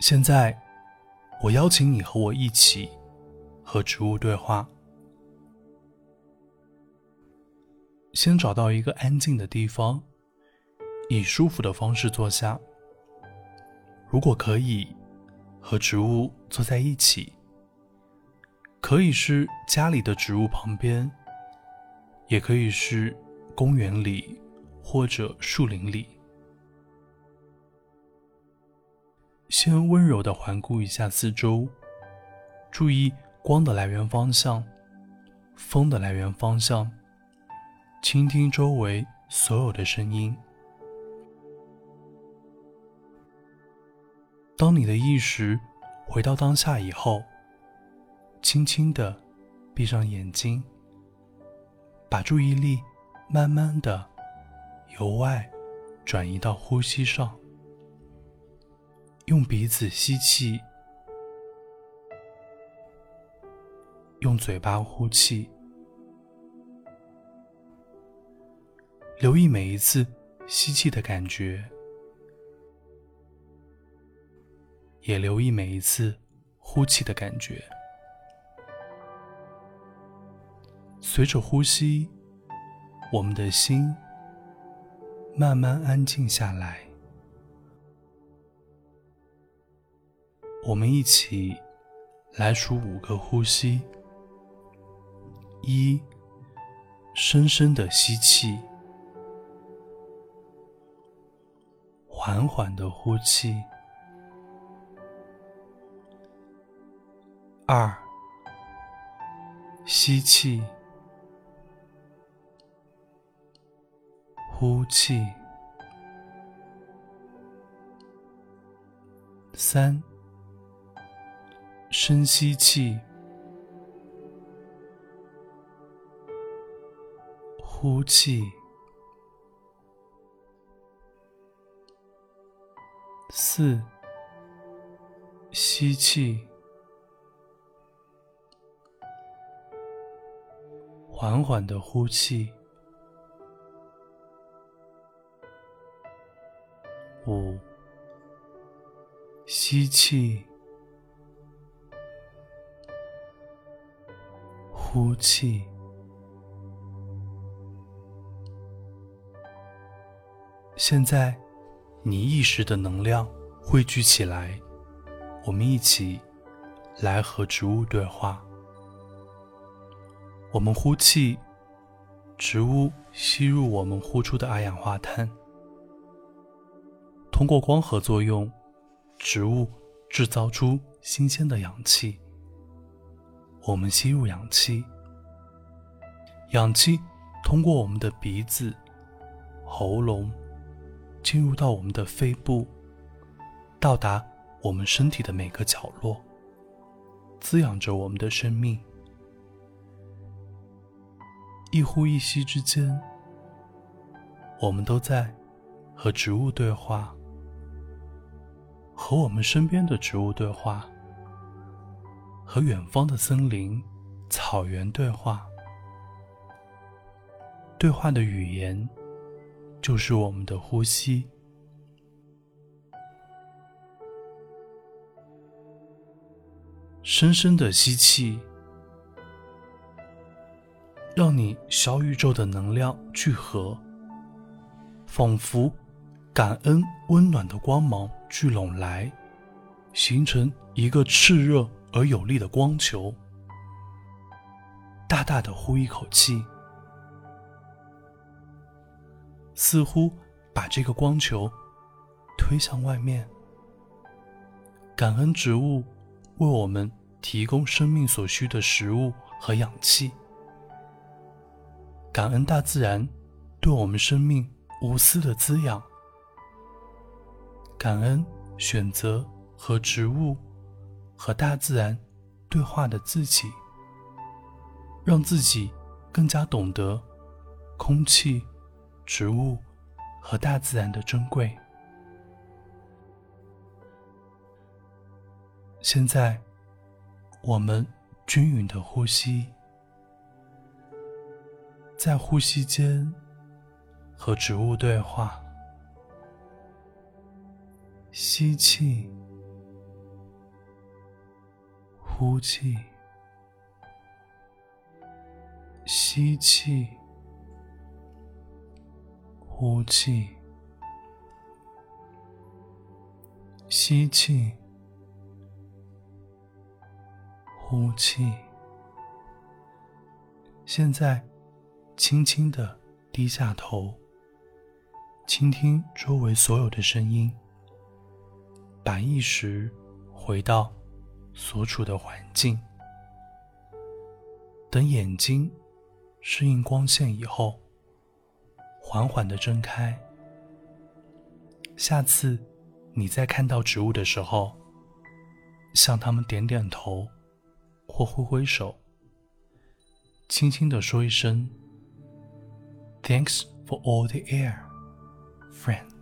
现在，我邀请你和我一起和植物对话。先找到一个安静的地方，以舒服的方式坐下。如果可以，和植物坐在一起，可以是家里的植物旁边，也可以是公园里或者树林里。先温柔的环顾一下四周，注意光的来源方向、风的来源方向，倾听周围所有的声音。当你的意识回到当下以后，轻轻的闭上眼睛，把注意力慢慢的由外转移到呼吸上。用鼻子吸气，用嘴巴呼气，留意每一次吸气的感觉，也留意每一次呼气的感觉。随着呼吸，我们的心慢慢安静下来。我们一起来数五个呼吸：一，深深的吸气，缓缓的呼气；二，吸气，呼气；三。深吸气，呼气，四，吸气，缓缓的呼气，五，吸气。呼气。现在，你意识的能量汇聚起来，我们一起来和植物对话。我们呼气，植物吸入我们呼出的二氧化碳。通过光合作用，植物制造出新鲜的氧气。我们吸入氧气，氧气通过我们的鼻子、喉咙，进入到我们的肺部，到达我们身体的每个角落，滋养着我们的生命。一呼一吸之间，我们都在和植物对话，和我们身边的植物对话。和远方的森林、草原对话，对话的语言就是我们的呼吸。深深的吸气，让你小宇宙的能量聚合，仿佛感恩温暖的光芒聚拢来，形成一个炽热。而有力的光球，大大的呼一口气，似乎把这个光球推向外面。感恩植物为我们提供生命所需的食物和氧气，感恩大自然对我们生命无私的滋养，感恩选择和植物。和大自然对话的自己，让自己更加懂得空气、植物和大自然的珍贵。现在，我们均匀的呼吸，在呼吸间和植物对话，吸气。呼气，吸气，呼气，吸气，呼气。现在，轻轻的低下头，倾听周围所有的声音，把意识回到所处的环境。等眼睛适应光线以后，缓缓的睁开。下次你再看到植物的时候，向他们点点头，或挥挥手。轻轻地说一声 “Thanks for all the air, friend”。